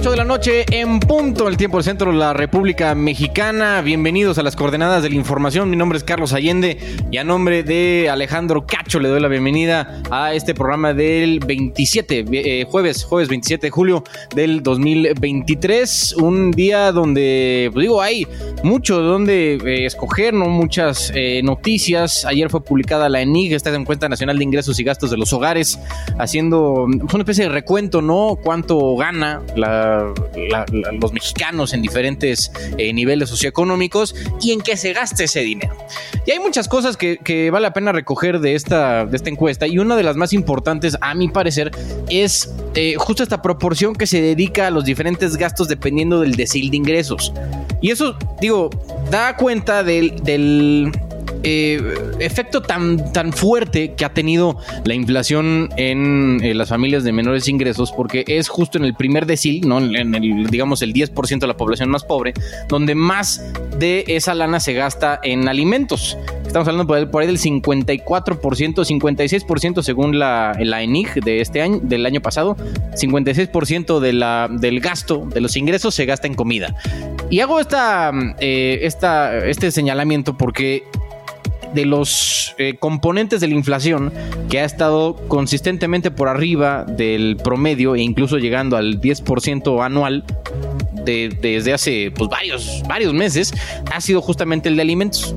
8 de la noche en punto, el tiempo del centro de la República Mexicana. Bienvenidos a las coordenadas de la información. Mi nombre es Carlos Allende y a nombre de Alejandro Cacho le doy la bienvenida a este programa del 27, eh, jueves, jueves 27 de julio del 2023. Un día donde, pues digo, hay mucho donde eh, escoger, ¿no? Muchas eh, noticias. Ayer fue publicada la ENIG, esta encuesta nacional de ingresos y gastos de los hogares, haciendo pues, una especie de recuento, ¿no? Cuánto gana la los mexicanos en diferentes eh, niveles socioeconómicos y en qué se gasta ese dinero. Y hay muchas cosas que, vale la pena recoger de esta, de esta encuesta y una de las más importantes, a mi parecer, es eh, justo esta proporción que se dedica a los diferentes gastos dependiendo del decil de ingresos. Y eso, digo, da cuenta del eh, efecto tan, tan fuerte que ha tenido la inflación en eh, las familias de menores ingresos, porque es justo en el primer decil, ¿no? en el, digamos, el 10% de la población más pobre, donde más de esa lana se gasta en alimentos. Estamos hablando por ahí, del 54%, 56% según la, la ENIG de este año, del año pasado, 56% de la, del gasto, de los ingresos se gasta en comida. Y hago esta, eh, esta, este señalamiento porque de los eh, componentes de la inflación que ha estado consistentemente por arriba del promedio e incluso llegando al 10% anual desde hace pues, varios, varios meses, ha sido justamente el de alimentos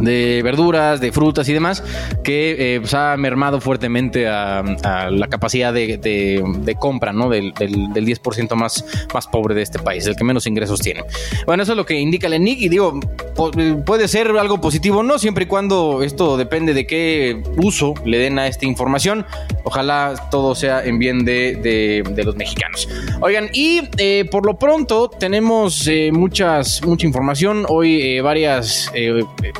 de verduras, de frutas y demás, que eh, pues, ha mermado fuertemente a, la capacidad de, compra ¿no? del, del, 10% más, más pobre de este país, el que menos ingresos tiene. Bueno, eso es lo que indica el y digo, puede ser algo positivo o no, siempre y cuando esto depende de qué uso le den a esta información. Ojalá todo sea en bien de, los mexicanos. Oigan, y eh, por lo pronto tenemos eh, muchas, mucha información, hoy varias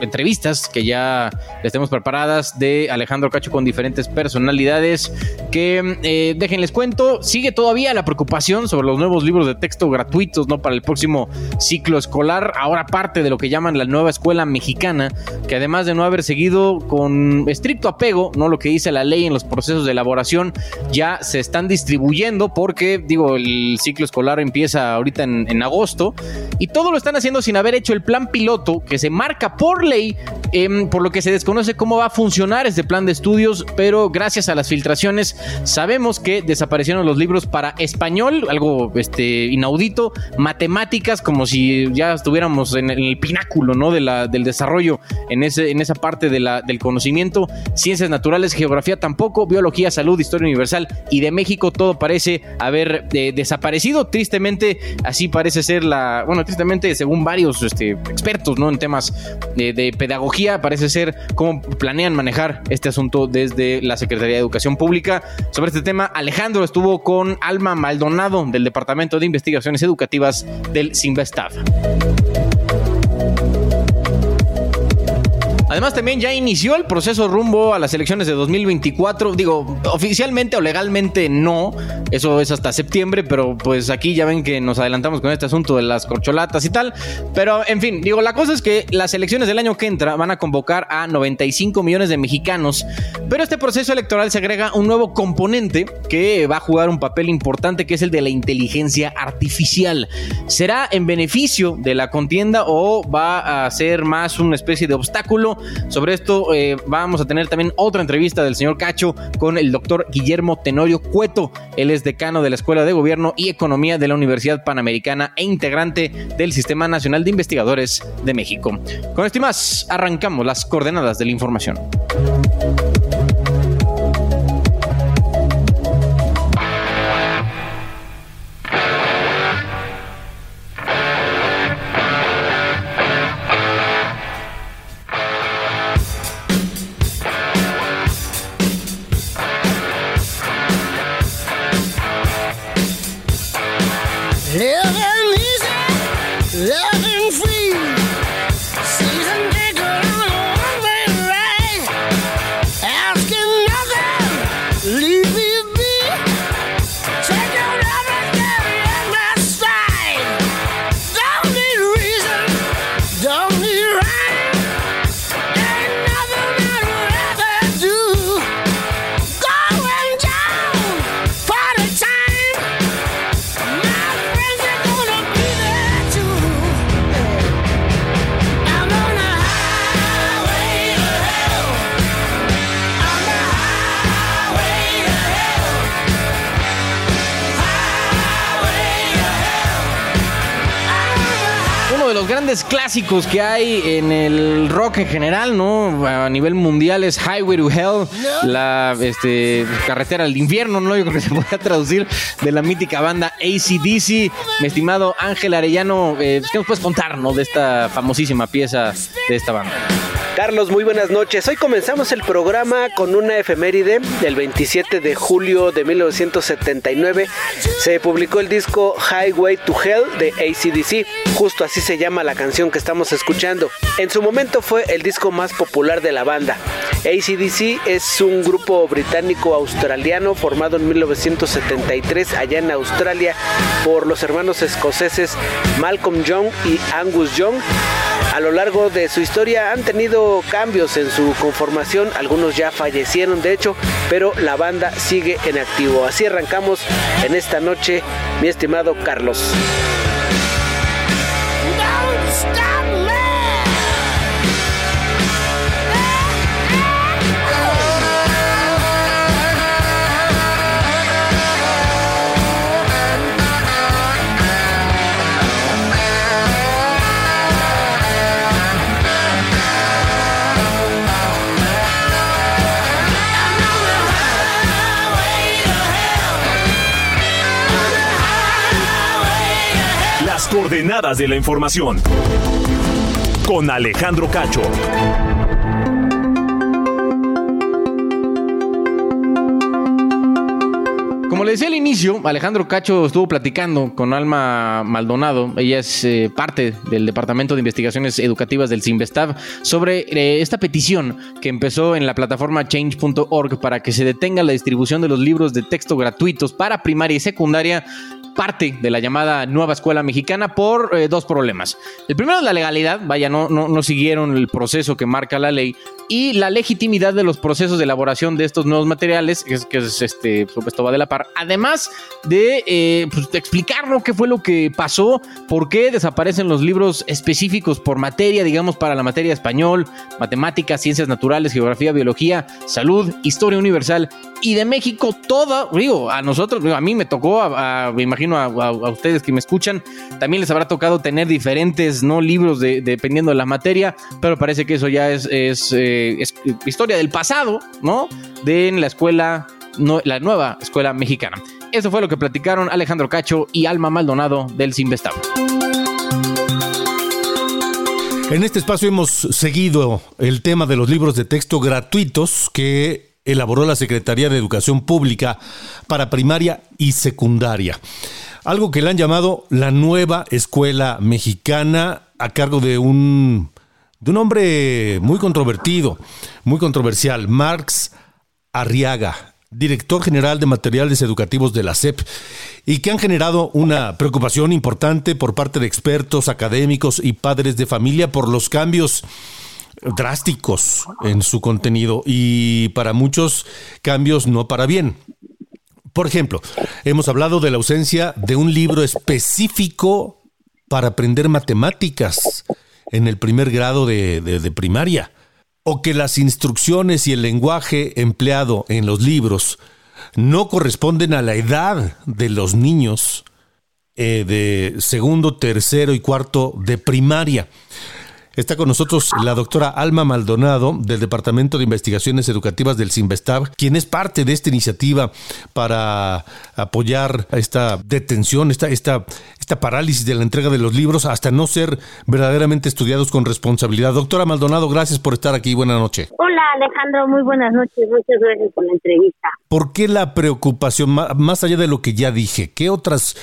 entrevistas que ya les tenemos preparadas de Alejandro Cacho con diferentes personalidades que eh, déjenles cuento, sigue todavía la preocupación sobre los nuevos libros de texto gratuitos ¿no? para el próximo ciclo escolar, ahora parte de lo que llaman la nueva escuela mexicana, que además de no haber seguido con estricto apego, no lo que dice la ley en los procesos de elaboración, ya se están distribuyendo porque, digo, el ciclo escolar empieza ahorita en, en agosto y todo lo están haciendo sin haber hecho el plan piloto que se marca por ley Em, por lo que se desconoce cómo va a funcionar este plan de estudios, pero gracias a las filtraciones sabemos que desaparecieron los libros para español, algo este, inaudito, matemáticas, como si ya estuviéramos en, el pináculo ¿no? de la, del desarrollo en, ese, en esa parte de la, del conocimiento, ciencias naturales, geografía tampoco, biología, salud, historia universal y de México todo parece haber eh, desaparecido, tristemente así parece ser la, bueno, tristemente según varios este, expertos ¿no? en temas de, de pedagogía, parece ser cómo planean manejar este asunto desde la Secretaría de Educación Pública. Sobre este tema, Alejandro estuvo con Alma Maldonado del Departamento de Investigaciones Educativas del Sinvestav. Además, también ya inició el proceso rumbo a las elecciones de 2024. Digo, oficialmente o legalmente no. Eso es hasta septiembre, pero pues aquí ya ven que nos adelantamos con este asunto de las corcholatas y tal. Pero, en fin, digo, la cosa es que las elecciones del año que entra van a convocar a 95 millones de mexicanos. Pero este proceso electoral se agrega un nuevo componente que va a jugar un papel importante, que es el de la inteligencia artificial. ¿Será en beneficio de la contienda o va a ser más una especie de obstáculo? Sobre esto eh, vamos a tener también otra entrevista del señor Cacho con el doctor Guillermo Tenorio Cueto. Él es decano de la Escuela de Gobierno y Economía de la Universidad Panamericana e integrante del Sistema Nacional de Investigadores de México. Con esto y más, arrancamos las coordenadas de la información. Clásicos que hay en el rock en general, ¿no? A nivel mundial es Highway to Hell, la este, carretera al infierno, ¿no? Yo creo que se puede traducir de la mítica banda ACDC. Mi estimado Ángel Arellano, eh, ¿qué nos puedes contar, ¿no? De esta famosísima pieza de esta banda. Carlos, muy buenas noches. Hoy comenzamos el programa con una efeméride. del 27 de julio de 1979 se publicó el disco Highway to Hell de ACDC. Justo así se llama la canción que estamos escuchando. En su momento fue el disco más popular de la banda. ACDC es un grupo británico-australiano formado en 1973 allá en Australia por los hermanos escoceses Malcolm Young y Angus Young. A lo largo de su historia han tenido cambios en su conformación, algunos ya fallecieron de hecho, pero la banda sigue en activo. Así arrancamos en esta noche, mi estimado Carlos. Coordenadas de la información. Con Alejandro Cacho. Como le decía al inicio, Alejandro Cacho estuvo platicando con Alma Maldonado, ella es eh, parte del Departamento de Investigaciones Educativas del CIMBESTAV, sobre eh, esta petición que empezó en la plataforma change.org para que se detenga la distribución de los libros de texto gratuitos para primaria y secundaria parte de la llamada nueva escuela mexicana por eh, dos problemas. El primero es la legalidad, vaya, no, no, no siguieron el proceso que marca la ley y la legitimidad de los procesos de elaboración de estos nuevos materiales, que es, que es este, pues, esto va de la par. Además de, eh, pues, explicar qué fue lo que pasó, por qué desaparecen los libros específicos por materia, digamos, para la materia español, matemáticas, ciencias naturales, geografía, biología, salud, historia universal y de México, todo, digo, a nosotros, a mí me tocó, me imagino a, ustedes que me escuchan, también les habrá tocado tener diferentes, ¿no? Libros de, dependiendo de la materia, pero parece que eso ya es, es, eh, historia del pasado, ¿no? De la escuela, la nueva escuela mexicana. Eso fue lo que platicaron Alejandro Cacho y Alma Maldonado del Simvestado. En este espacio hemos seguido el tema de los libros de texto gratuitos que elaboró la Secretaría de Educación Pública para primaria y secundaria. Algo que le han llamado la nueva escuela mexicana a cargo de un, de un hombre muy controvertido, muy controversial, Marx Arriaga, director general de materiales educativos de la SEP, y que han generado una preocupación importante por parte de expertos, académicos y padres de familia por los cambios drásticos en su contenido y para muchos cambios no para bien. Por ejemplo, hemos hablado de la ausencia de un libro específico para aprender matemáticas en el primer grado de, primaria. O que las instrucciones y el lenguaje empleado en los libros no corresponden a la edad de los niños eh, de segundo, tercero y cuarto de primaria. Está con nosotros la doctora Alma Maldonado del Departamento de Investigaciones Educativas del CIMBESTAB, quien es parte de esta iniciativa para apoyar esta detención, esta, esta, esta parálisis de la entrega de los libros hasta no ser verdaderamente estudiados con responsabilidad. Doctora Maldonado, gracias por estar aquí. Buenas noches. Hola Alejandro, muy buenas noches. Muchas gracias por la entrevista. ¿Por qué la preocupación, más allá de lo que ya dije? ¿Qué otras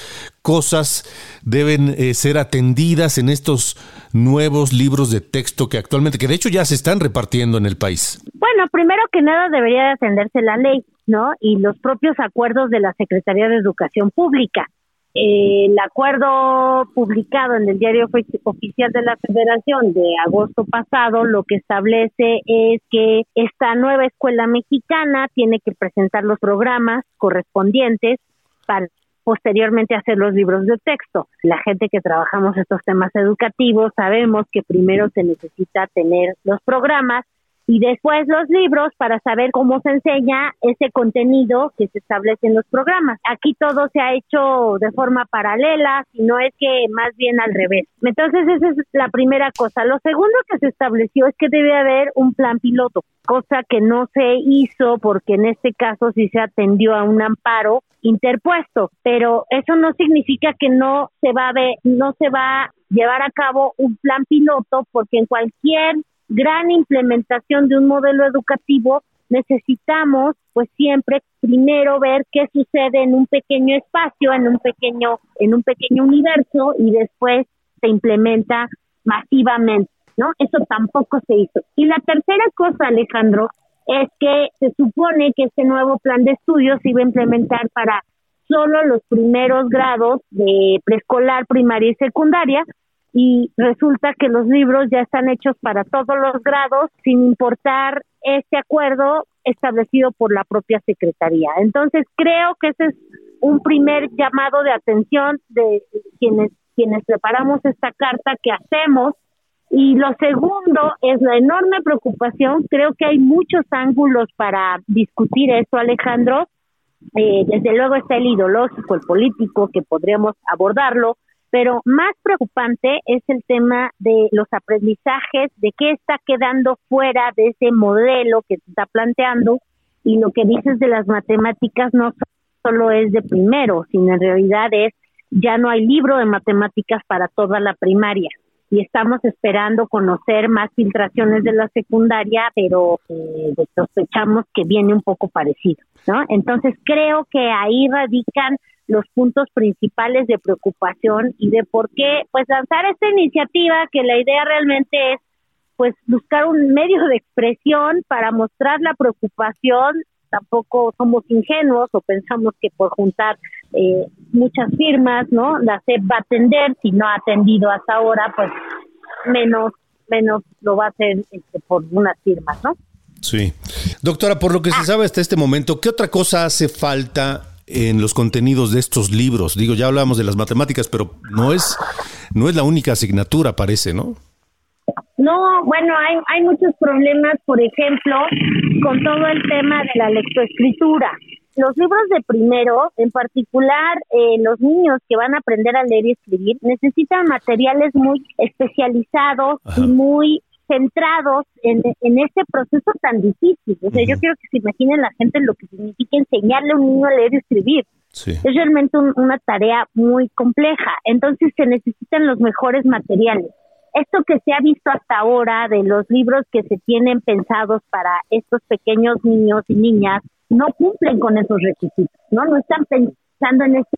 cosas deben eh, ser atendidas en estos nuevos libros de texto que actualmente, que de hecho ya se están repartiendo en el país? Bueno, primero que nada debería de atenderse la ley, ¿no? Y los propios acuerdos de la Secretaría de Educación Pública. Eh, el acuerdo publicado en el diario oficial de la Federación de agosto pasado lo que establece es que esta nueva escuela mexicana tiene que presentar los programas correspondientes para posteriormente hacer los libros de texto. La gente que trabajamos estos temas educativos sabemos que primero se necesita tener los programas y después los libros para saber cómo se enseña ese contenido que se establece en los programas. Aquí todo se ha hecho de forma paralela, no es que más bien al revés. Entonces esa es la primera cosa. Lo segundo que se estableció es que debe haber un plan piloto, cosa que no se hizo porque en este caso sí se atendió a un amparo interpuesto, pero eso no significa que no se va a ver, no se va a llevar a cabo un plan piloto porque en cualquier gran implementación de un modelo educativo, necesitamos pues siempre primero ver qué sucede en un pequeño espacio, en un pequeño en un pequeño universo y después se implementa masivamente, ¿no? Eso tampoco se hizo. Y la tercera cosa, Alejandro, es que se supone que este nuevo plan de estudios iba a implementar para solo los primeros grados de preescolar, primaria y secundaria, y resulta que los libros ya están hechos para todos los grados sin importar este acuerdo establecido por la propia Secretaría. Entonces creo que ese es un primer llamado de atención de quienes quienes preparamos esta carta que hacemos y lo segundo es la enorme preocupación. Creo que hay muchos ángulos para discutir esto, Alejandro. Eh, desde luego está el ideológico, el político, que podríamos abordarlo, pero más preocupante es el tema de los aprendizajes, de qué está quedando fuera de ese modelo que se está planteando y lo que dices de las matemáticas no solo es de primero, sino en realidad es ya no hay libro de matemáticas para toda la primaria y estamos esperando conocer más filtraciones de la secundaria, pero eh, sospechamos que viene un poco parecido, ¿no? Entonces creo que ahí radican los puntos principales de preocupación y de por qué pues lanzar esta iniciativa que la idea realmente es pues buscar un medio de expresión para mostrar la preocupación tampoco somos ingenuos o pensamos que por juntar eh, muchas firmas no la SEP va a atender si no ha atendido hasta ahora pues menos menos lo va a hacer este, por unas firmas no sí doctora por lo que se sabe hasta este momento qué otra cosa hace falta en los contenidos de estos libros? Digo, ya hablamos de las matemáticas, pero no es, no es la única asignatura, parece, ¿no? No, bueno, hay, hay muchos problemas, por ejemplo, con todo el tema de la lectoescritura. Los libros de primero, en particular eh, los niños que van a aprender a leer y escribir, necesitan materiales muy especializados y muy centrados en, en este proceso tan difícil. O sea, yo quiero que se imaginen la gente lo que significa enseñarle a un niño a leer y escribir. Es realmente una tarea muy compleja. Entonces se necesitan los mejores materiales. Esto que se ha visto hasta ahora de los libros que se tienen pensados para estos pequeños niños y niñas no cumplen con esos requisitos, ¿no? No están pensando en este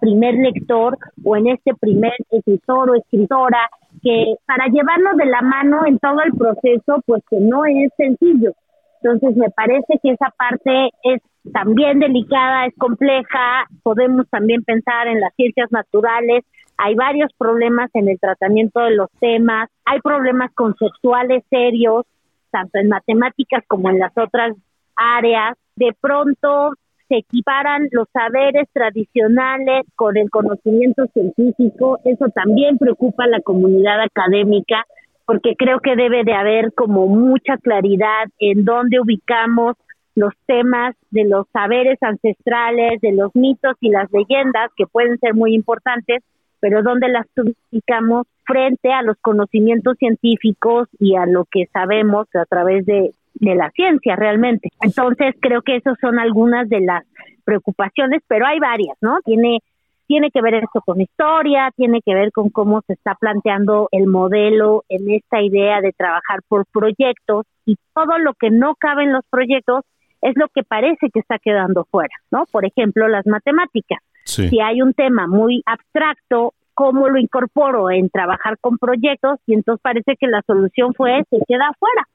primer lector o en este primer escritor o escritora que para llevarlo de la mano en todo el proceso, pues que no es sencillo. Entonces me parece que esa parte es también delicada, es compleja, podemos también pensar en las ciencias naturales, hay varios problemas en el tratamiento de los temas, hay problemas conceptuales serios, tanto en matemáticas como en las otras áreas. De pronto se equiparan los saberes tradicionales con el conocimiento científico, eso también preocupa a la comunidad académica, porque creo que debe de haber como mucha claridad en dónde ubicamos los temas de los saberes ancestrales, de los mitos y las leyendas, que pueden ser muy importantes, pero dónde las ubicamos frente a los conocimientos científicos y a lo que sabemos a través de, de la ciencia realmente. Entonces creo que esas son algunas de las preocupaciones, pero hay varias, ¿no? Tiene tiene que ver esto con historia, tiene que ver con cómo se está planteando el modelo en esta idea de trabajar por proyectos y todo lo que no cabe en los proyectos es lo que parece que está quedando fuera, ¿no? Por ejemplo, las matemáticas. Si hay un tema muy abstracto, ¿cómo lo incorporo en trabajar con proyectos? Y entonces parece que la solución fue se queda afuera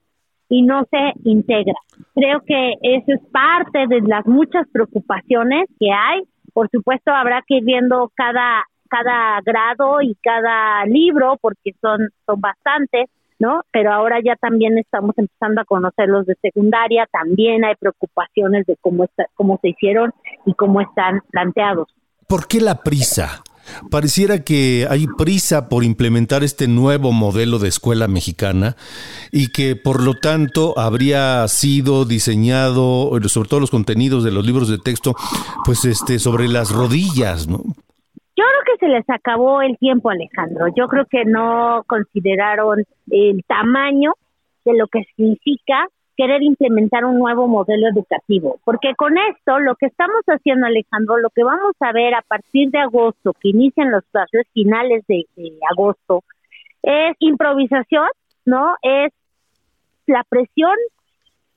y no se integra. Creo que eso es parte de las muchas preocupaciones que hay por supuesto, habrá que ir viendo cada, cada grado y cada libro, porque son, son bastantes, ¿no? Pero ahora ya también estamos empezando a conocer los de secundaria, también hay preocupaciones de cómo, está, cómo se hicieron y cómo están planteados. ¿Por qué la prisa? Pareciera que hay prisa por implementar este nuevo modelo de escuela mexicana y que por lo tanto habría sido diseñado, sobre todo los contenidos de los libros de texto, pues este sobre las rodillas, ¿no? Yo creo que se les acabó el tiempo, Alejandro. Yo creo que no consideraron el tamaño de lo que significa querer implementar un nuevo modelo educativo, porque con esto lo que estamos haciendo, Alejandro, lo que vamos a ver a partir de agosto, que inician los clases finales de, agosto, es improvisación, ¿no? Es la presión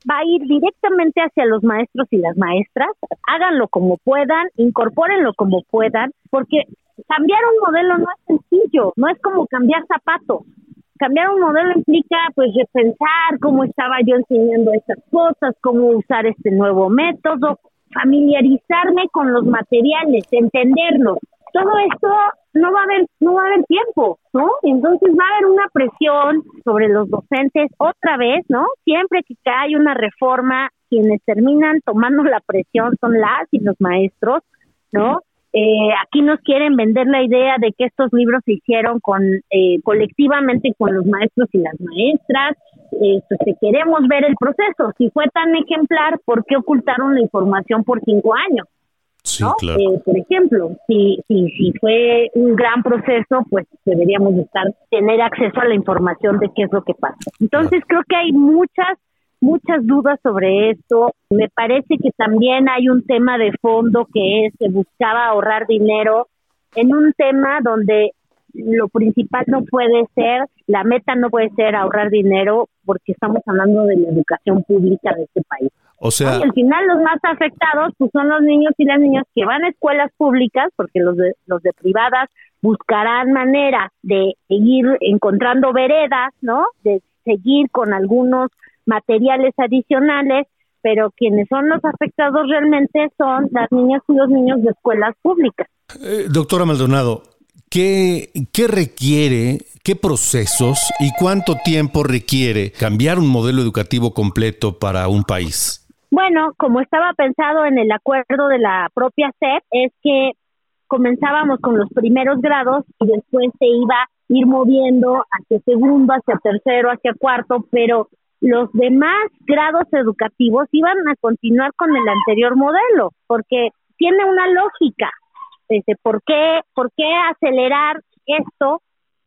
va a ir directamente hacia los maestros y las maestras, háganlo como puedan, incorpórenlo como puedan, porque cambiar un modelo no es sencillo, no es como cambiar zapatos, cambiar un modelo implica pues repensar cómo estaba yo enseñando estas cosas, cómo usar este nuevo método, familiarizarme con los materiales, entenderlos. Todo esto no va a haber no va a haber tiempo, ¿no? Entonces va a haber una presión sobre los docentes otra vez, ¿no? Siempre que hay una reforma, quienes terminan tomando la presión son las y los maestros, ¿no? Eh, aquí nos quieren vender la idea de que estos libros se hicieron con eh, colectivamente con los maestros y las maestras. Eh, pues, queremos ver el proceso. Si fue tan ejemplar, ¿por qué ocultaron la información por cinco años? Sí, eh, por ejemplo, si, si, si fue un gran proceso, pues deberíamos estar tener acceso a la información de qué es lo que pasa. Entonces creo que hay muchas muchas dudas sobre esto. Me parece que también hay un tema de fondo que es que buscaba ahorrar dinero en un tema donde lo principal no puede ser, la meta no puede ser ahorrar dinero porque estamos hablando de la educación pública de este país. O sea, al final los más afectados pues son los niños y las niñas que van a escuelas públicas porque los de los de privadas buscarán manera de seguir encontrando veredas, ¿no? De seguir con algunos materiales adicionales, pero quienes son los afectados realmente son las niñas y los niños de escuelas públicas. Eh, doctora Maldonado, ¿qué, ¿qué requiere, qué procesos y cuánto tiempo requiere cambiar un modelo educativo completo para un país? Bueno, como estaba pensado en el acuerdo de la propia SEP, es que comenzábamos con los primeros grados y después se iba a ir moviendo hacia segundo, hacia tercero, hacia cuarto, pero los demás grados educativos iban a continuar con el anterior modelo, porque tiene una lógica. Desde ¿por qué, ¿Por qué acelerar esto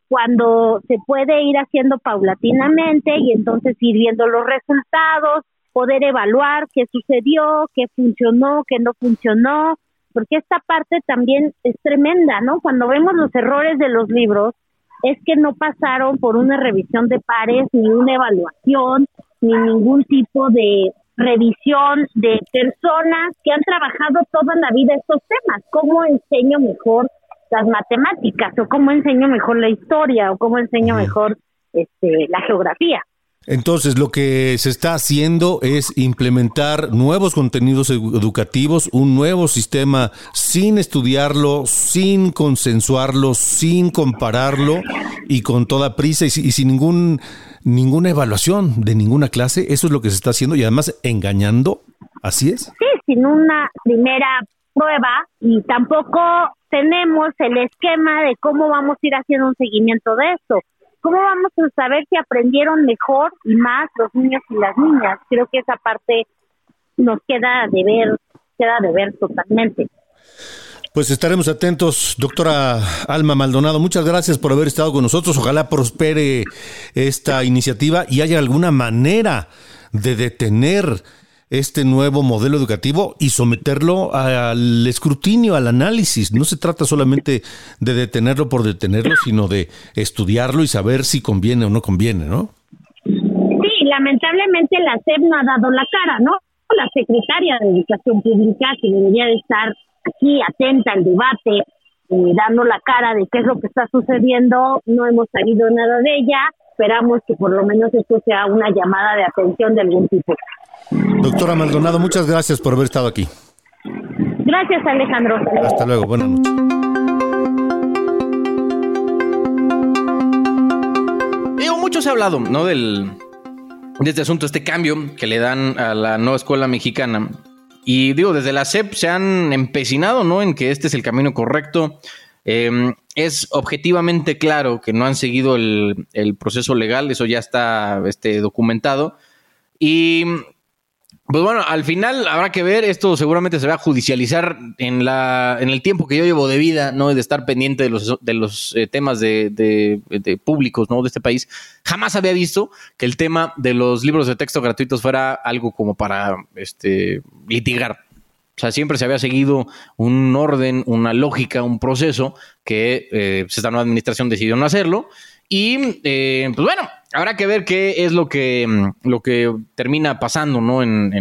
cuando se puede ir haciendo paulatinamente y entonces ir viendo los resultados, poder evaluar qué sucedió, qué funcionó, qué no funcionó? Porque esta parte también es tremenda, ¿no? Cuando vemos los errores de los libros, es que no pasaron por una revisión de pares, ni una evaluación, ni ningún tipo de revisión de personas que han trabajado toda la vida estos temas. ¿Cómo enseño mejor las matemáticas? ¿O cómo enseño mejor la historia? ¿O cómo enseño mejor este, la geografía? Entonces, lo que se está haciendo es implementar nuevos contenidos educativos, un nuevo sistema sin estudiarlo, sin consensuarlo, sin compararlo y con toda prisa y, sin ningún, ninguna evaluación de ninguna clase. Eso es lo que se está haciendo y además engañando. ¿Así es? Sí, sin una primera prueba y tampoco tenemos el esquema de cómo vamos a ir haciendo un seguimiento de esto ¿cómo vamos a saber si aprendieron mejor y más los niños y las niñas? Creo que esa parte nos queda de ver, queda de ver totalmente. Pues estaremos atentos, doctora Alma Maldonado. Muchas gracias por haber estado con nosotros. Ojalá prospere esta iniciativa y haya alguna manera de detener este nuevo modelo educativo y someterlo al escrutinio, al análisis. No se trata solamente de detenerlo por detenerlo, sino de estudiarlo y saber si conviene o no conviene, ¿no? Sí, lamentablemente la SEP no ha dado la cara, ¿no? La secretaria de Educación Pública, que debería de estar aquí atenta al debate, eh, dando la cara de qué es lo que está sucediendo, no hemos sabido nada de ella, esperamos que por lo menos esto sea una llamada de atención de algún tipo. Doctora Maldonado, muchas gracias por haber estado aquí. Gracias, Alejandro. Hasta luego, buenas noches. Digo, mucho se ha hablado, ¿no? Del, de este asunto, este cambio que le dan a la nueva escuela mexicana. Y digo, desde la SEP se han empecinado, ¿no? En que este es el camino correcto. Em, es objetivamente claro que no han seguido el, el, proceso legal, eso ya está este, documentado. Y pues bueno, al final habrá que ver, esto seguramente se va a judicializar en la en el tiempo que yo llevo de vida, ¿no? De estar pendiente de los, de los eh, temas de, de, de, públicos, ¿no? De este país. Jamás había visto que el tema de los libros de texto gratuitos fuera algo como para este litigar. O sea, siempre se había seguido un orden, una lógica, un proceso que eh, pues esta nueva administración decidió no hacerlo. Y eh, pues bueno, habrá que ver qué es lo que, mm, lo que termina pasando ¿no? En,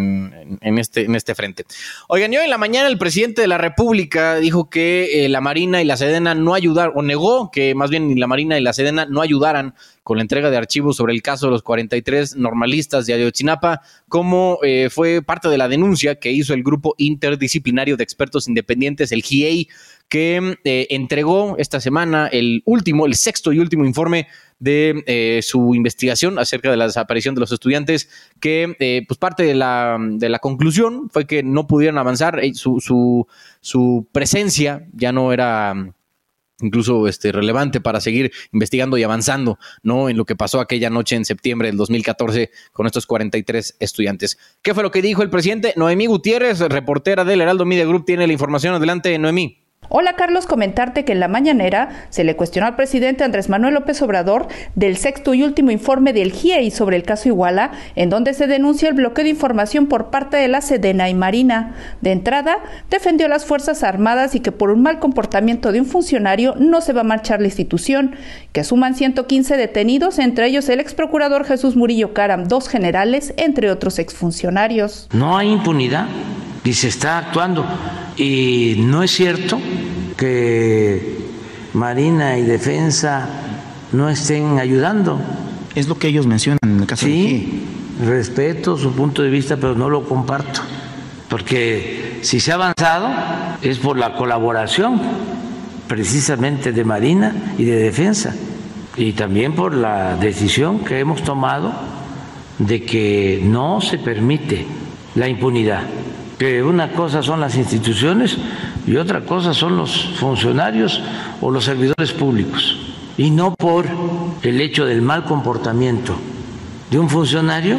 en, este, en este frente. Oigan, hoy en la mañana el presidente de la República dijo que eh, la Marina y la Sedena no ayudaron, o negó que más bien la Marina y la Sedena no ayudaran con la entrega de archivos sobre el caso de los 43 normalistas de Ayotzinapa, como eh, fue parte de la denuncia que hizo el grupo interdisciplinario de expertos independientes, el GIEI, que eh, entregó esta semana el último, el sexto y último informe de eh, su investigación acerca de la desaparición de los estudiantes, que eh, pues parte de la, de la, conclusión fue que no pudieron avanzar, eh, su, su, su, presencia ya no era incluso este, relevante para seguir investigando y avanzando, ¿no? En lo que pasó aquella noche en septiembre del 2014 con estos 43 estudiantes. ¿Qué fue lo que dijo el presidente? Noemí Gutiérrez, reportera del Heraldo Media Group, tiene la información. Adelante, Noemí. Hola Carlos, comentarte que en la mañanera se le cuestionó al presidente Andrés Manuel López Obrador del sexto y último informe del GIEI sobre el caso Iguala, en donde se denuncia el bloqueo de información por parte de la Sedena y Marina. De entrada, defendió a las Fuerzas Armadas y que por un mal comportamiento de un funcionario no se va a marchar la institución, que suman 115 detenidos, entre ellos el ex procurador Jesús Murillo Caram, dos generales, entre otros exfuncionarios. No hay impunidad y se está actuando. Y no es cierto que Marina y Defensa no estén ayudando. Es lo que ellos mencionan en el caso sí, de respeto su punto de vista, pero no lo comparto. Porque si se ha avanzado es por la colaboración precisamente de Marina y de Defensa. Y también por la decisión que hemos tomado de que no se permite la impunidad que una cosa son las instituciones y otra cosa son los funcionarios o los servidores públicos. Y no por el hecho del mal comportamiento de un funcionario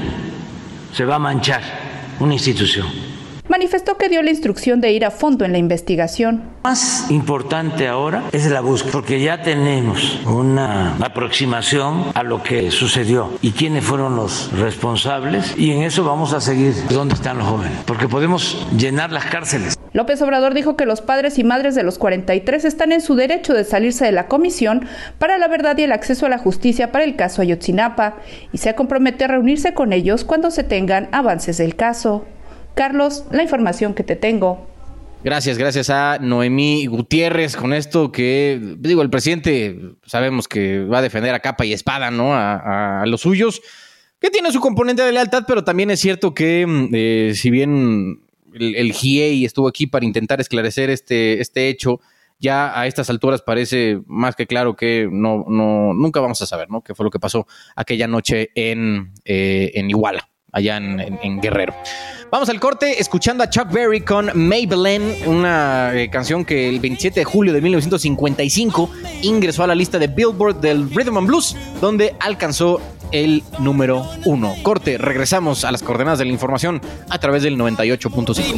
se va a manchar una institución. Manifestó que dio la instrucción de ir a fondo en la investigación. Más importante ahora es la búsqueda, porque ya tenemos una aproximación a lo que sucedió y quiénes fueron los responsables y en eso vamos a seguir dónde están los jóvenes, porque podemos llenar las cárceles. López Obrador dijo que los padres y madres de los 43 están en su derecho de salirse de la Comisión para la Verdad y el Acceso a la Justicia para el caso Ayotzinapa y se compromete a reunirse con ellos cuando se tengan avances del caso. Carlos, la información que te tengo. Gracias, gracias a Noemí Gutiérrez con esto que, digo, el presidente sabemos que va a defender a capa y espada, ¿no? A, los suyos, que tiene su componente de lealtad, pero también es cierto que eh, si bien el, el GIEI estuvo aquí para intentar esclarecer este, este hecho, ya a estas alturas parece más que claro que no, no, nunca vamos a saber, ¿no? Qué fue lo que pasó aquella noche en, eh, en Iguala. Allá en, Guerrero. Vamos al corte escuchando a Chuck Berry con Maybelline, una eh, canción que el 27 de julio de 1955 ingresó a la lista de Billboard del Rhythm and Blues, donde alcanzó el número uno. Corte, regresamos a las coordenadas de la información a través del 98.5.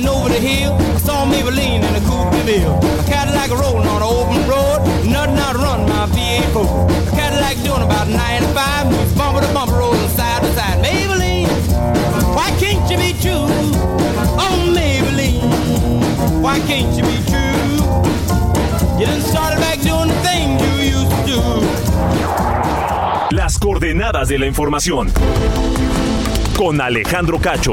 Las coordenadas de la información. Con Alejandro Cacho.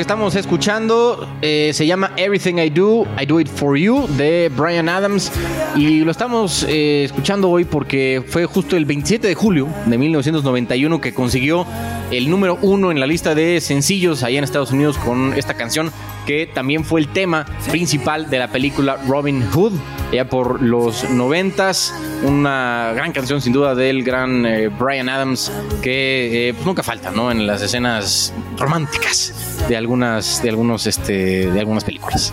Que estamos escuchando eh, se llama Everything I Do, I Do It For You de Brian Adams. Y lo estamos eh, escuchando hoy porque fue justo el 27 de julio de 1991 que consiguió el número uno en la lista de sencillos allá en Estados Unidos con esta canción que también fue el tema principal de la película Robin Hood ya por los noventas. Una gran canción sin duda del gran eh, Brian Adams que eh, pues nunca falta ¿no? en las escenas románticas de algunas de algunos este de algunas películas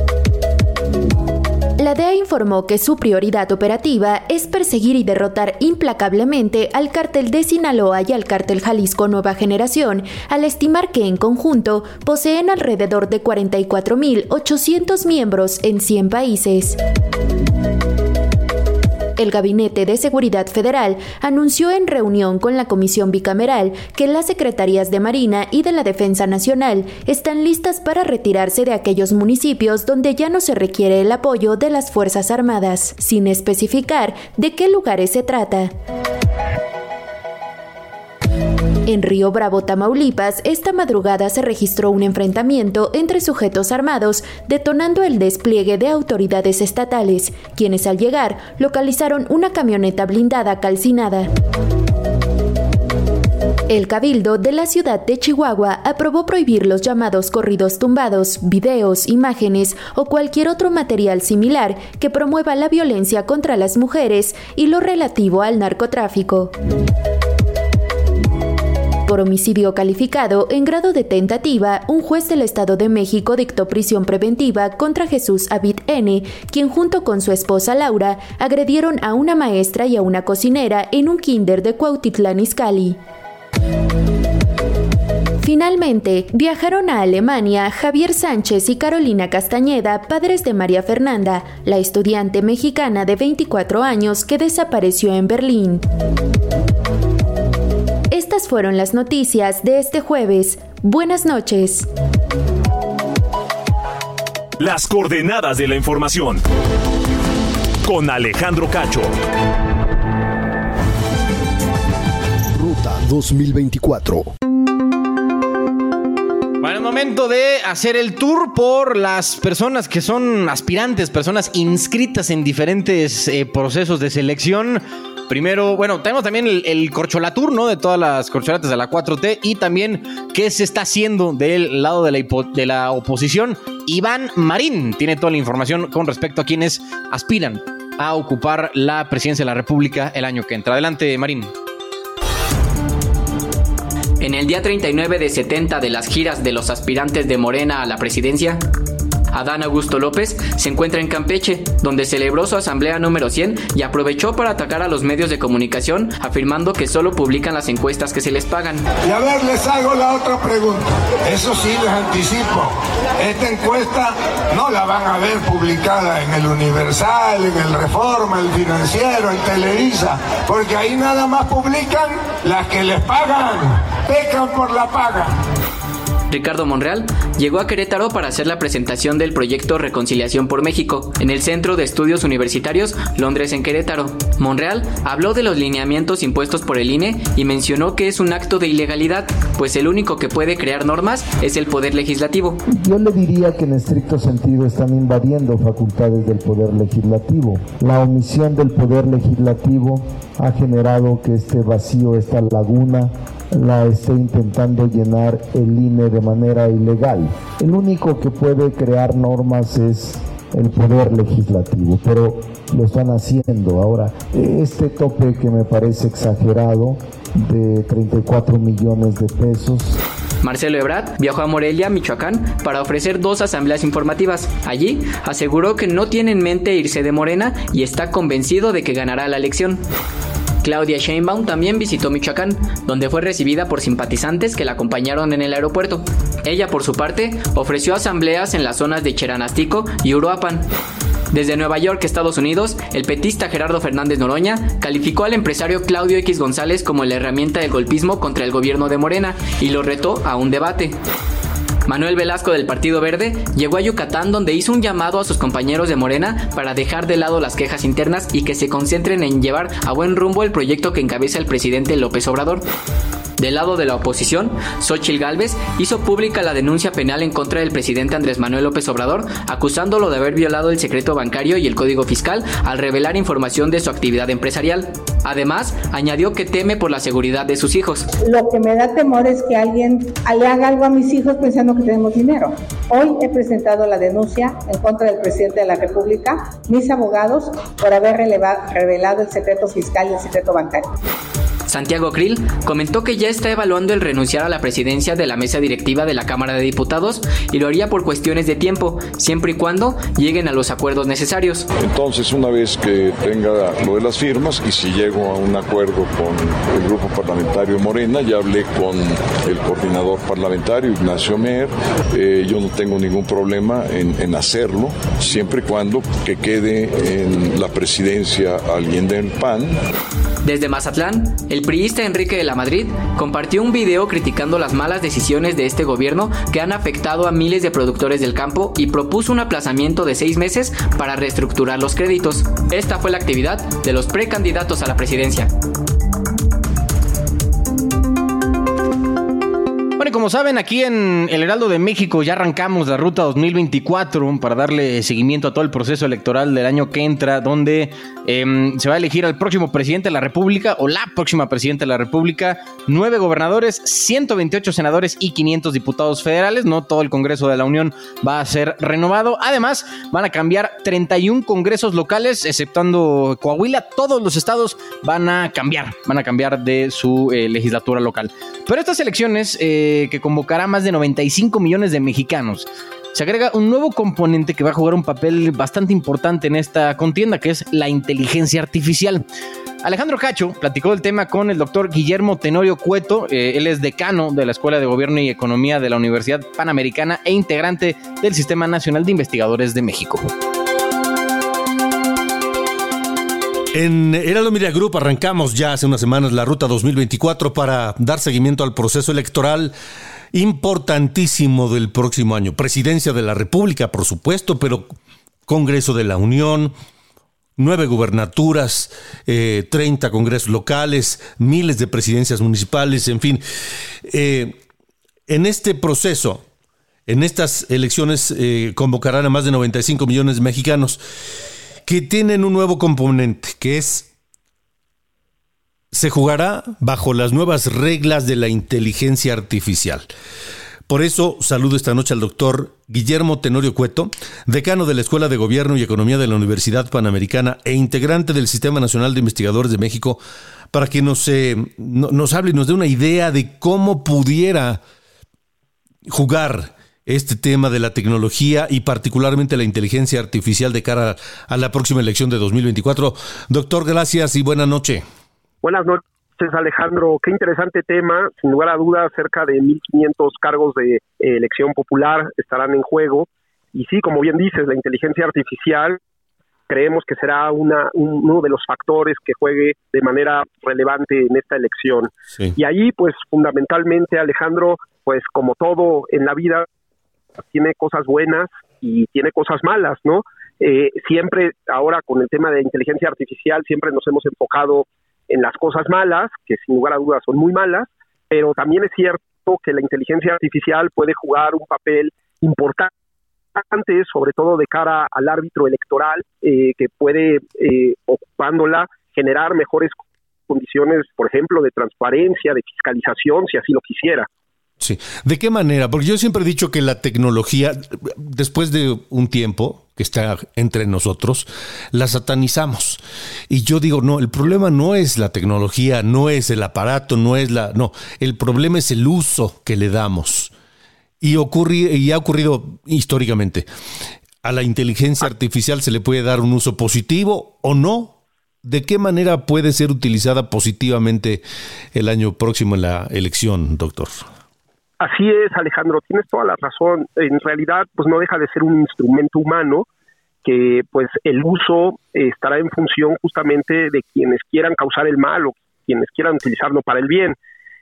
La DEA informó que su prioridad operativa es perseguir y derrotar implacablemente al cártel de Sinaloa y al cártel Jalisco Nueva Generación, al estimar que en conjunto poseen alrededor de 44.800 miembros en 100 países. El Gabinete de Seguridad Federal anunció en reunión con la Comisión Bicameral que las Secretarías de Marina y de la Defensa Nacional están listas para retirarse de aquellos municipios donde ya no se requiere el apoyo de las Fuerzas Armadas, sin especificar de qué lugares se trata. En Río Bravo, Tamaulipas, esta madrugada se registró un enfrentamiento entre sujetos armados, detonando el despliegue de autoridades estatales, quienes al llegar localizaron una camioneta blindada calcinada. El Cabildo de la ciudad de Chihuahua aprobó prohibir los llamados corridos tumbados, videos, imágenes o cualquier otro material similar que promueva la violencia contra las mujeres y lo relativo al narcotráfico por homicidio calificado en grado de tentativa, un juez del Estado de México dictó prisión preventiva contra Jesús Abid N., quien junto con su esposa Laura agredieron a una maestra y a una cocinera en un kinder de Cuautitlán Izcalli. Finalmente, viajaron a Alemania Javier Sánchez y Carolina Castañeda, padres de María Fernanda, la estudiante mexicana de 24 años que desapareció en Berlín. Estas fueron las noticias de este jueves. Buenas noches. Las coordenadas de la información. Con Alejandro Cacho. Ruta 2024. Bueno, es momento de hacer el tour por las personas que son aspirantes, personas inscritas en diferentes eh, procesos de selección Primero, bueno, tenemos también el, corcholatur, ¿no? De todas las corcholatas de la 4T y también qué se está haciendo del lado de la, de la oposición. Iván Marín tiene toda la información con respecto a quienes aspiran a ocupar la presidencia de la República el año que entra. Adelante, Marín. En el día 39 de 70 de las giras de los aspirantes de Morena a la presidencia, Adán Augusto López se encuentra en Campeche, donde celebró su asamblea número 100 y aprovechó para atacar a los medios de comunicación, afirmando que solo publican las encuestas que se les pagan. Y a ver, les hago la otra pregunta. Eso sí, les anticipo. Esta encuesta no la van a ver publicada en el Universal, en el Reforma, el Financiero, en Televisa, porque ahí nada más publican las que les pagan. Pecan por la paga. Ricardo Monreal, llegó a Querétaro para hacer la presentación del proyecto Reconciliación por México en el Centro de Estudios Universitarios Londres en Querétaro. Monreal habló de los lineamientos impuestos por el INE y mencionó que es un acto de ilegalidad, pues el único que puede crear normas es el Poder Legislativo. Yo le diría que en estricto sentido están invadiendo facultades del Poder Legislativo. La omisión del Poder Legislativo ha generado que este vacío, esta laguna, la esté intentando llenar el INE de manera ilegal. El único que puede crear normas es el poder legislativo, pero lo están haciendo. Ahora, este tope que me parece exagerado de 34 millones de pesos. Marcelo Ebrard viajó a Morelia, Michoacán, para ofrecer dos asambleas informativas. Allí aseguró que no tiene en mente irse de Morena y está convencido de que ganará la elección. Claudia Sheinbaum también visitó Michoacán, donde fue recibida por simpatizantes que la acompañaron en el aeropuerto. Ella, por su parte, ofreció asambleas en las zonas de Cheranastico y Uruapan. Desde Nueva York, Estados Unidos, el petista Gerardo Fernández Noroña calificó al empresario Claudio X González como la herramienta del golpismo contra el gobierno de Morena y lo retó a un debate. Manuel Velasco del Partido Verde llegó a Yucatán donde hizo un llamado a sus compañeros de Morena para dejar de lado las quejas internas y que se concentren en llevar a buen rumbo el proyecto que encabeza el presidente López Obrador. Del lado de la oposición, Xochil Gálvez hizo pública la denuncia penal en contra del presidente Andrés Manuel López Obrador, acusándolo de haber violado el secreto bancario y el código fiscal al revelar información de su actividad empresarial. Además, añadió que teme por la seguridad de sus hijos. Lo que me da temor es que alguien le haga algo a mis hijos pensando que tenemos dinero. Hoy he presentado la denuncia en contra del presidente de la República, mis abogados, por haber revelado el secreto fiscal y el secreto bancario. Santiago Krill comentó que ya está evaluando el renunciar a la presidencia de la mesa directiva de la Cámara de Diputados y lo haría por cuestiones de tiempo, siempre y cuando lleguen a los acuerdos necesarios. Entonces, una vez que tenga lo de las firmas y si llego a un acuerdo con el grupo parlamentario Morena, ya hablé con el coordinador parlamentario Ignacio Mer, eh, yo no tengo ningún problema en, en hacerlo, siempre y cuando que quede en la presidencia alguien del PAN. Desde Mazatlán, el priista Enrique de la Madrid compartió un video criticando las malas decisiones de este gobierno que han afectado a miles de productores del campo y propuso un aplazamiento de seis meses para reestructurar los créditos. Esta fue la actividad de los precandidatos a la presidencia. Como saben, aquí en el Heraldo de México ya arrancamos la ruta 2024 para darle seguimiento a todo el proceso electoral del año que entra, donde eh, se va a elegir al próximo presidente de la República o la próxima presidenta de la República, nueve gobernadores, 128 senadores y 500 diputados federales. No todo el Congreso de la Unión va a ser renovado. Además, van a cambiar 31 congresos locales, exceptando Coahuila. Todos los estados van a cambiar, van a cambiar de su eh, legislatura local. Pero estas elecciones, eh, que convocará más de 95 millones de mexicanos, se agrega un nuevo componente que va a jugar un papel bastante importante en esta contienda, que es la inteligencia artificial. Alejandro Cacho platicó el tema con el doctor Guillermo Tenorio Cueto, eh, él es decano de la Escuela de Gobierno y Economía de la Universidad Panamericana e integrante del Sistema Nacional de Investigadores de México. En Heraldo Media Group arrancamos ya hace unas semanas la ruta 2024 para dar seguimiento al proceso electoral importantísimo del próximo año. Presidencia de la República, por supuesto, pero Congreso de la Unión, nueve gubernaturas, eh, 30 congresos locales, miles de presidencias municipales, en fin. Eh, en este proceso, en estas elecciones, eh, convocarán a más de 95 millones de mexicanos que tienen un nuevo componente, que es, se jugará bajo las nuevas reglas de la inteligencia artificial. Por eso saludo esta noche al doctor Guillermo Tenorio Cueto, decano de la Escuela de Gobierno y Economía de la Universidad Panamericana e integrante del Sistema Nacional de Investigadores de México, para que nos, eh, no- nos hable y nos dé una idea de cómo pudiera jugar este tema de la tecnología y particularmente la inteligencia artificial de cara a la próxima elección de 2024. Doctor, gracias y buena noche. Buenas noches, Alejandro. Qué interesante tema. Sin lugar a dudas, cerca de 1.500 cargos de eh, elección popular estarán en juego. Y sí, como bien dices, la inteligencia artificial creemos que será una, un- uno de los factores que juegue de manera relevante en esta elección. Y ahí, pues fundamentalmente, Alejandro, pues como todo en la vida, tiene cosas buenas y tiene cosas malas, ¿no? Eh, siempre, ahora con el tema de inteligencia artificial, siempre nos hemos enfocado en las cosas malas, que sin lugar a dudas son muy malas, pero también es cierto que la inteligencia artificial puede jugar un papel importante sobre todo de cara al árbitro electoral, eh, que puede, eh, ocupándola, generar mejores condiciones, por ejemplo, de transparencia, de fiscalización, si así lo quisiera. Sí. ¿De qué manera? Porque yo siempre he dicho que la tecnología, después de un tiempo que está entre nosotros, la satanizamos. Y yo digo, no, el problema no es la tecnología, no es el aparato, no es la... No, el problema es el uso que le damos. Y, y ha ocurrido históricamente. A la inteligencia artificial se le puede dar un uso positivo o no. ¿De qué manera puede ser utilizada positivamente el año próximo en la elección, doctor? Así es, Alejandro, tienes toda la razón. En realidad, pues no deja de ser un instrumento humano que, pues, el uso eh, estará en función justamente de quienes quieran causar el mal o quienes quieran utilizarlo para el bien.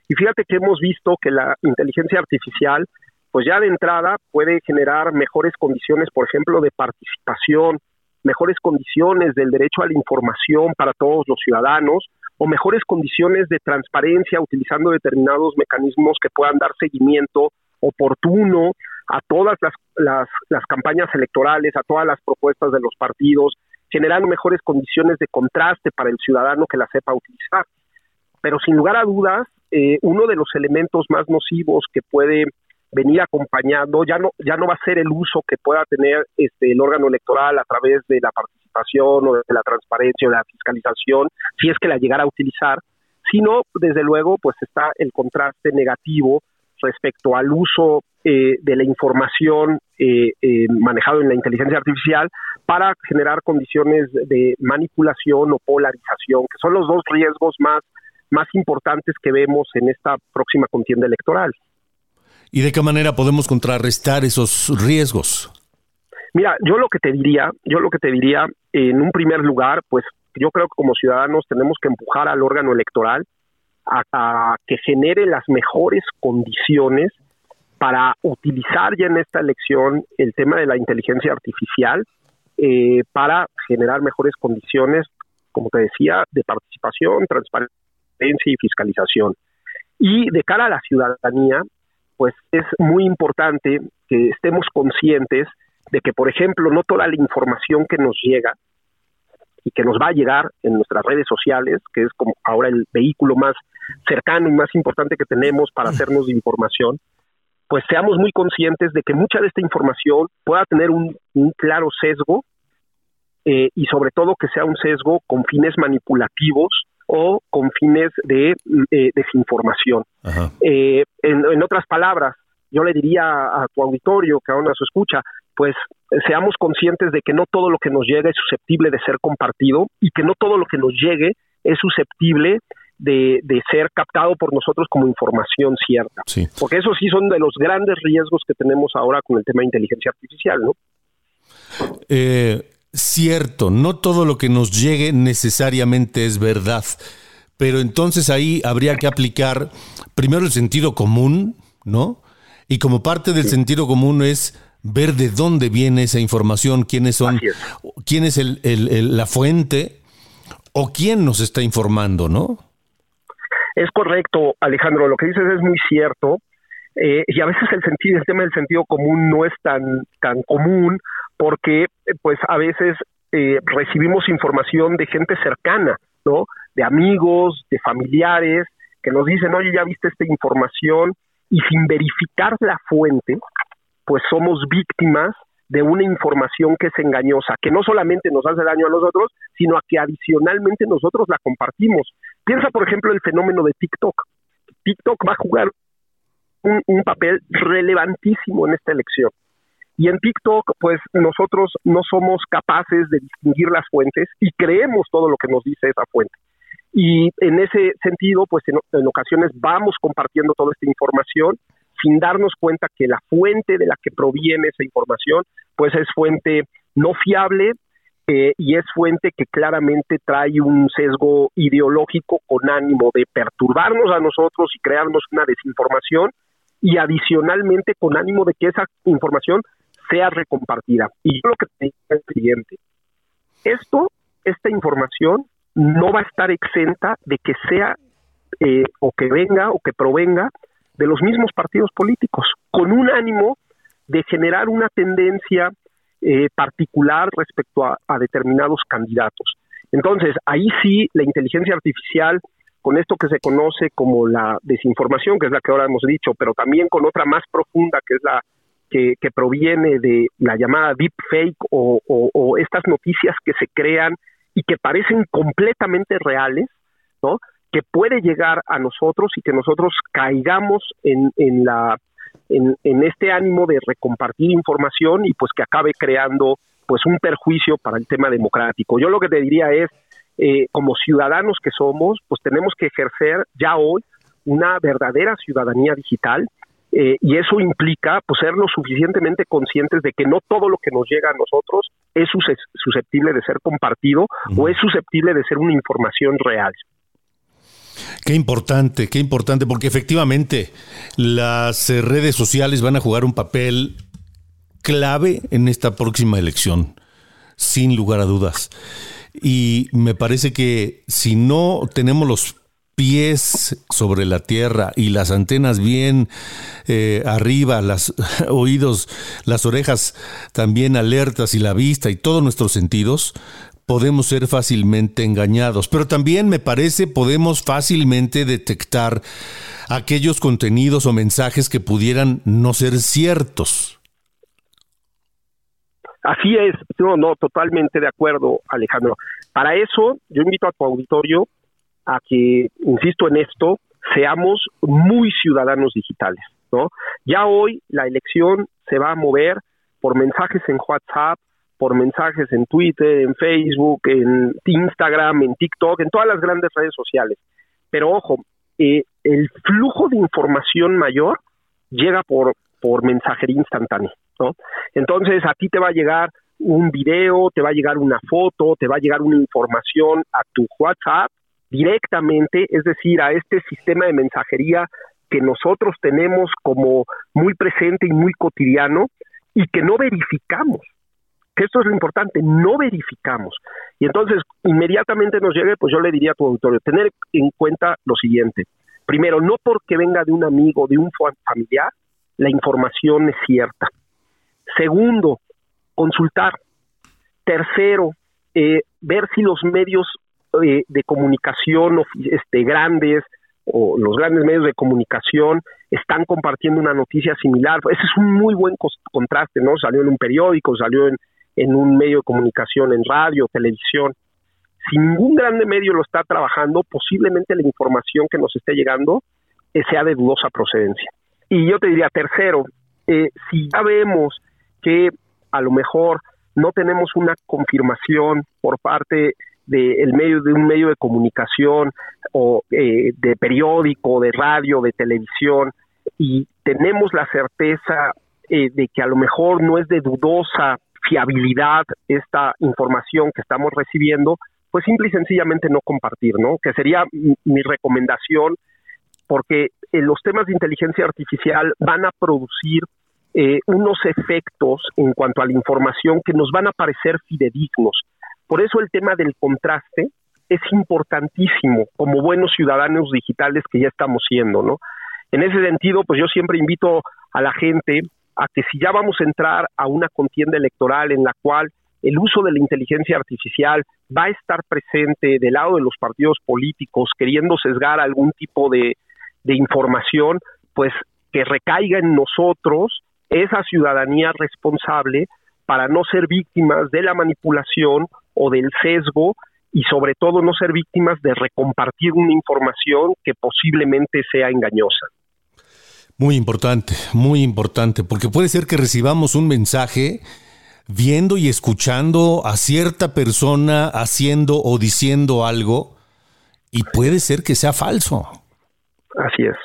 Y fíjate que hemos visto que la inteligencia artificial, pues ya de entrada puede generar mejores condiciones, por ejemplo, de participación, mejores condiciones del derecho a la información para todos los ciudadanos o mejores condiciones de transparencia utilizando determinados mecanismos que puedan dar seguimiento oportuno a todas las, las, campañas electorales, a todas las propuestas de los partidos, generando mejores condiciones de contraste para el ciudadano que la sepa utilizar. Pero sin lugar a dudas, eh, uno de los elementos más nocivos que puede venir acompañando ya no ya no va a ser el uso que pueda tener este el órgano electoral a través de la participación o de la transparencia o de la fiscalización si es que la llegara a utilizar sino desde luego pues está el contraste negativo respecto al uso eh, de la información eh, eh, manejado en la inteligencia artificial para generar condiciones de manipulación o polarización, que son los dos riesgos más, más importantes que vemos en esta próxima contienda electoral. ¿Y de qué manera podemos contrarrestar esos riesgos? Mira, yo lo que te diría, yo lo que te diría, en un primer lugar, pues yo creo que como ciudadanos tenemos que empujar al órgano electoral a, que genere las mejores condiciones para utilizar ya en esta elección el tema de la inteligencia artificial eh, para generar mejores condiciones, como te decía, de participación, transparencia y fiscalización. Y de cara a la ciudadanía, pues es muy importante que estemos conscientes de que, por ejemplo, no toda la información que nos llega y que nos va a llegar en nuestras redes sociales, que es como ahora el vehículo más cercano y más importante que tenemos para hacernos de información, pues seamos muy conscientes de que mucha de esta información pueda tener un, claro sesgo eh, y sobre todo que sea un sesgo con fines manipulativos o con fines de eh, desinformación. Eh, en, en, otras palabras, yo le diría a tu auditorio que aún nos escucha, pues seamos conscientes de que no todo lo que nos llega es susceptible de ser compartido y que no todo lo que nos llegue es susceptible de, ser captado por nosotros como información cierta. Porque esos sí son de los grandes riesgos que tenemos ahora con el tema de inteligencia artificial, ¿no? Eh, cierto, no todo lo que nos llegue necesariamente es verdad, pero entonces ahí habría que aplicar primero el sentido común, ¿no? Y como parte del sentido común es ver de dónde viene esa información, quiénes son, quién es el, la fuente o quién nos está informando, ¿no? Es correcto, Alejandro, lo que dices es muy cierto. Eh, y a veces el sentido, el tema del sentido común no es tan, tan común porque pues a veces eh, recibimos información de gente cercana, ¿no? De amigos, de familiares, que nos dicen, oye, ya viste esta información, y sin verificar la fuente, pues somos víctimas de una información que es engañosa, que no solamente nos hace daño a nosotros, sino que adicionalmente nosotros la compartimos. Piensa, por ejemplo, el fenómeno de TikTok. TikTok va a jugar un, papel relevantísimo en esta elección. Y en TikTok, pues nosotros no somos capaces de distinguir las fuentes y creemos todo lo que nos dice esa fuente. Y en ese sentido, pues en ocasiones vamos compartiendo toda esta información sin darnos cuenta que la fuente de la que proviene esa información, pues es fuente no fiable eh, y es fuente que claramente trae un sesgo ideológico con ánimo de perturbarnos a nosotros y crearnos una desinformación y adicionalmente con ánimo de que esa información sea recompartida. Y yo lo que te digo es el siguiente, esto, esta información no va a estar exenta de que sea eh, o que venga o que provenga de los mismos partidos políticos, con un ánimo de generar una tendencia eh, particular respecto a, determinados candidatos. Entonces, ahí sí la inteligencia artificial, con esto que se conoce como la desinformación, que es la que ahora hemos dicho, pero también con otra más profunda, que es la que, proviene de la llamada deepfake o, o estas noticias que se crean y que parecen completamente reales, ¿no? que puede llegar a nosotros y que nosotros caigamos en, en la en, este ánimo de recompartir información y pues que acabe creando pues un perjuicio para el tema democrático. Yo lo que te diría es, eh, como ciudadanos que somos, pues tenemos que ejercer ya hoy una verdadera ciudadanía digital eh, y eso implica pues ser lo suficientemente conscientes de que no todo lo que nos llega a nosotros es susceptible de ser compartido o es susceptible de ser una información real. Qué importante, qué importante, porque efectivamente las eh, redes sociales van a jugar un papel clave en esta próxima elección, sin lugar a dudas. Y me parece que si no tenemos los pies sobre la tierra y las antenas bien eh, arriba, los oídos, las orejas también alertas y la vista y todos nuestros sentidos, podemos ser fácilmente engañados, pero también me parece podemos fácilmente detectar aquellos contenidos o mensajes que pudieran no ser ciertos. Así es, no, no, totalmente de acuerdo, Alejandro. Para eso, yo invito a tu auditorio a que, insisto en esto, seamos muy ciudadanos digitales, ¿no? Ya hoy la elección se va a mover por mensajes en WhatsApp, por mensajes en Twitter, en Facebook, en Instagram, en TikTok, en todas las grandes redes sociales. Pero ojo, eh, el flujo de información mayor llega por, por mensajería instantánea, Entonces a ti te va a llegar un video, te va a llegar una foto, te va a llegar una información a tu WhatsApp directamente, es decir, a este sistema de mensajería que nosotros tenemos como muy presente y muy cotidiano y que no verificamos. Que esto es lo importante, no verificamos. Y entonces, inmediatamente nos llegue, pues yo le diría a tu auditorio, tener en cuenta lo siguiente. Primero, no porque venga de un amigo, de un familiar, la información es cierta. Segundo, consultar. Tercero, eh, ver si los medios eh, de comunicación este, grandes o los grandes medios de comunicación están compartiendo una noticia similar. Ese es un muy buen contraste, ¿no? Salió en un periódico, salió en, en un medio de comunicación, en radio, televisión. Si ningún grande medio lo está trabajando, posiblemente la información que nos esté llegando eh, sea de dudosa procedencia. Y yo te diría, tercero, eh, si ya vemos que a lo mejor no tenemos una confirmación por parte del medio de un medio de comunicación o eh, de periódico, de radio, de televisión y tenemos la certeza eh, de que a lo mejor no es de dudosa fiabilidad esta información que estamos recibiendo, pues simple y sencillamente no compartir, ¿no? Que sería mi recomendación porque eh, los temas de inteligencia artificial van a producir eh, unos efectos en cuanto a la información que nos van a parecer fidedignos. Por eso el tema del contraste es importantísimo como buenos ciudadanos digitales que ya estamos siendo, ¿no? En ese sentido, pues yo siempre invito a la gente a que si ya vamos a entrar a una contienda electoral en la cual el uso de la inteligencia artificial va a estar presente del lado de los partidos políticos queriendo sesgar algún tipo de, de información, pues que recaiga en nosotros esa ciudadanía responsable para no ser víctimas de la manipulación o del sesgo y sobre todo no ser víctimas de recompartir una información que posiblemente sea engañosa. Muy importante, muy importante, porque puede ser que recibamos un mensaje viendo y escuchando a cierta persona haciendo o diciendo algo y puede ser que sea falso. Así es.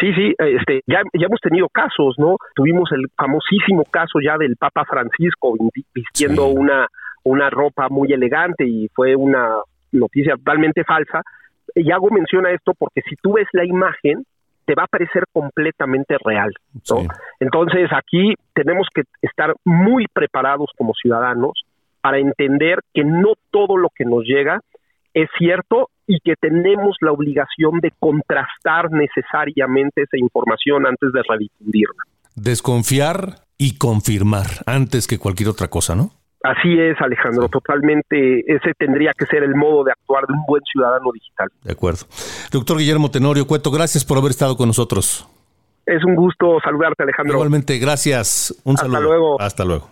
Sí, sí, este, ya, ya hemos tenido casos, ¿no? Tuvimos el famosísimo caso ya del Papa Francisco vistiendo una, una ropa muy elegante y fue una noticia totalmente falsa. Y hago mención a esto porque si tú ves la imagen, te va a parecer completamente real. ¿no? Entonces aquí tenemos que estar muy preparados como ciudadanos para entender que no todo lo que nos llega es cierto y que tenemos la obligación de contrastar necesariamente esa información antes de redifundirla. Desconfiar y confirmar antes que cualquier otra cosa, ¿no? Así es, Alejandro, totalmente. Ese tendría que ser el modo de actuar de un buen ciudadano digital. De acuerdo. Doctor Guillermo Tenorio Cueto, gracias por haber estado con nosotros. Es un gusto saludarte, Alejandro. Igualmente, gracias. Un Hasta saludo. luego. Hasta luego.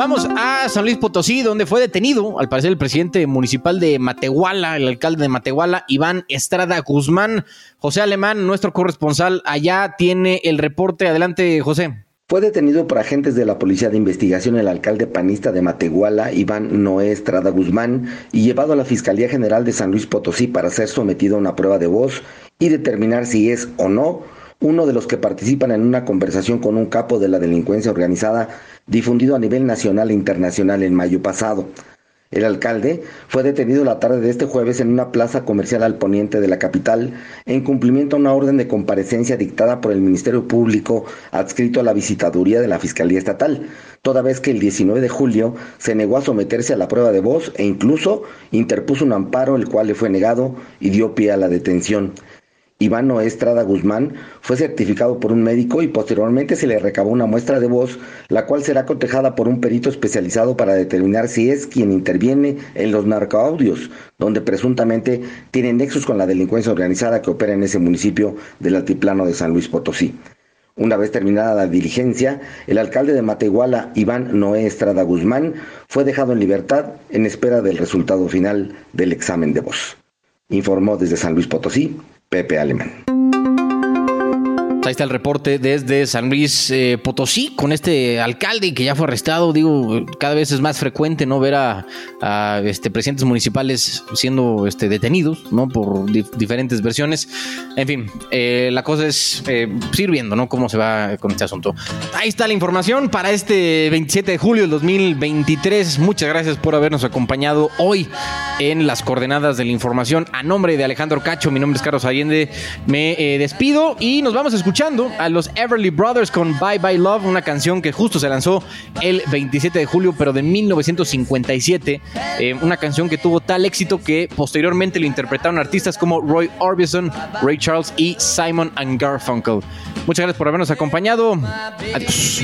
Vamos a San Luis Potosí, donde fue detenido, al parecer, el presidente municipal de Matehuala, el alcalde de Matehuala, Iván Estrada Guzmán. José Alemán, nuestro corresponsal allá, tiene el reporte. Adelante, José. Fue detenido por agentes de la Policía de Investigación el alcalde panista de Matehuala, Iván Noé Estrada Guzmán, y llevado a la Fiscalía General de San Luis Potosí para ser sometido a una prueba de voz y determinar si es o no uno de los que participan en una conversación con un capo de la delincuencia organizada difundido a nivel nacional e internacional en mayo pasado. El alcalde fue detenido la tarde de este jueves en una plaza comercial al poniente de la capital en cumplimiento a una orden de comparecencia dictada por el Ministerio Público adscrito a la visitaduría de la Fiscalía Estatal, toda vez que el 19 de julio se negó a someterse a la prueba de voz e incluso interpuso un amparo el cual le fue negado y dio pie a la detención. Iván Noé Estrada Guzmán fue certificado por un médico y posteriormente se le recabó una muestra de voz, la cual será cotejada por un perito especializado para determinar si es quien interviene en los narcoaudios, donde presuntamente tiene nexos con la delincuencia organizada que opera en ese municipio del altiplano de San Luis Potosí. Una vez terminada la diligencia, el alcalde de Matehuala, Iván Noé Estrada Guzmán, fue dejado en libertad en espera del resultado final del examen de voz. Informó desde San Luis Potosí, Pepe Alemán. Ahí está el reporte desde San Luis eh, Potosí con este alcalde que ya fue arrestado. Digo, cada vez es más frecuente no ver a, este, presidentes municipales siendo este, detenidos, ¿no? Por di diferentes versiones. En fin, eh, la cosa es eh, sirviendo, ¿no? Cómo se va con este asunto. Ahí está la información para este 27 de julio del 2023. Muchas gracias por habernos acompañado hoy en las coordenadas de la información. A nombre de Alejandro Cacho, mi nombre es Carlos Allende. Me despido y nos vamos a escuchar a los Everly Brothers con Bye Bye Love, una canción que justo se lanzó el 27 de julio, pero de 1957. Eh, una canción que tuvo tal éxito que posteriormente lo interpretaron artistas como Roy Orbison, Ray Charles y Simon and Garfunkel. Muchas gracias por habernos acompañado. Adiós.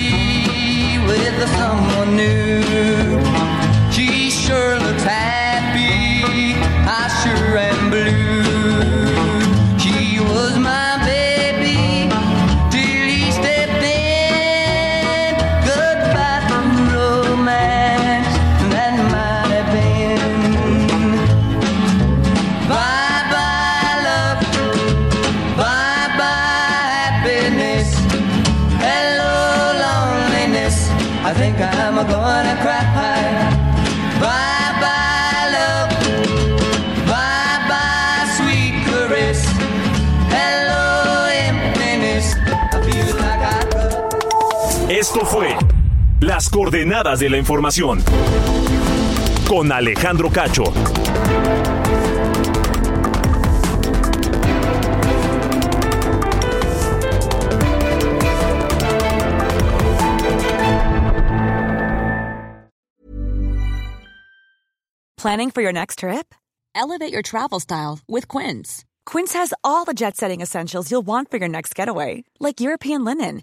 Las Coordenadas de la Información con Alejandro Cacho. Planning for your next trip? Elevate your travel style with Quince. Quince has all the jet setting essentials you'll want for your next getaway, like European linen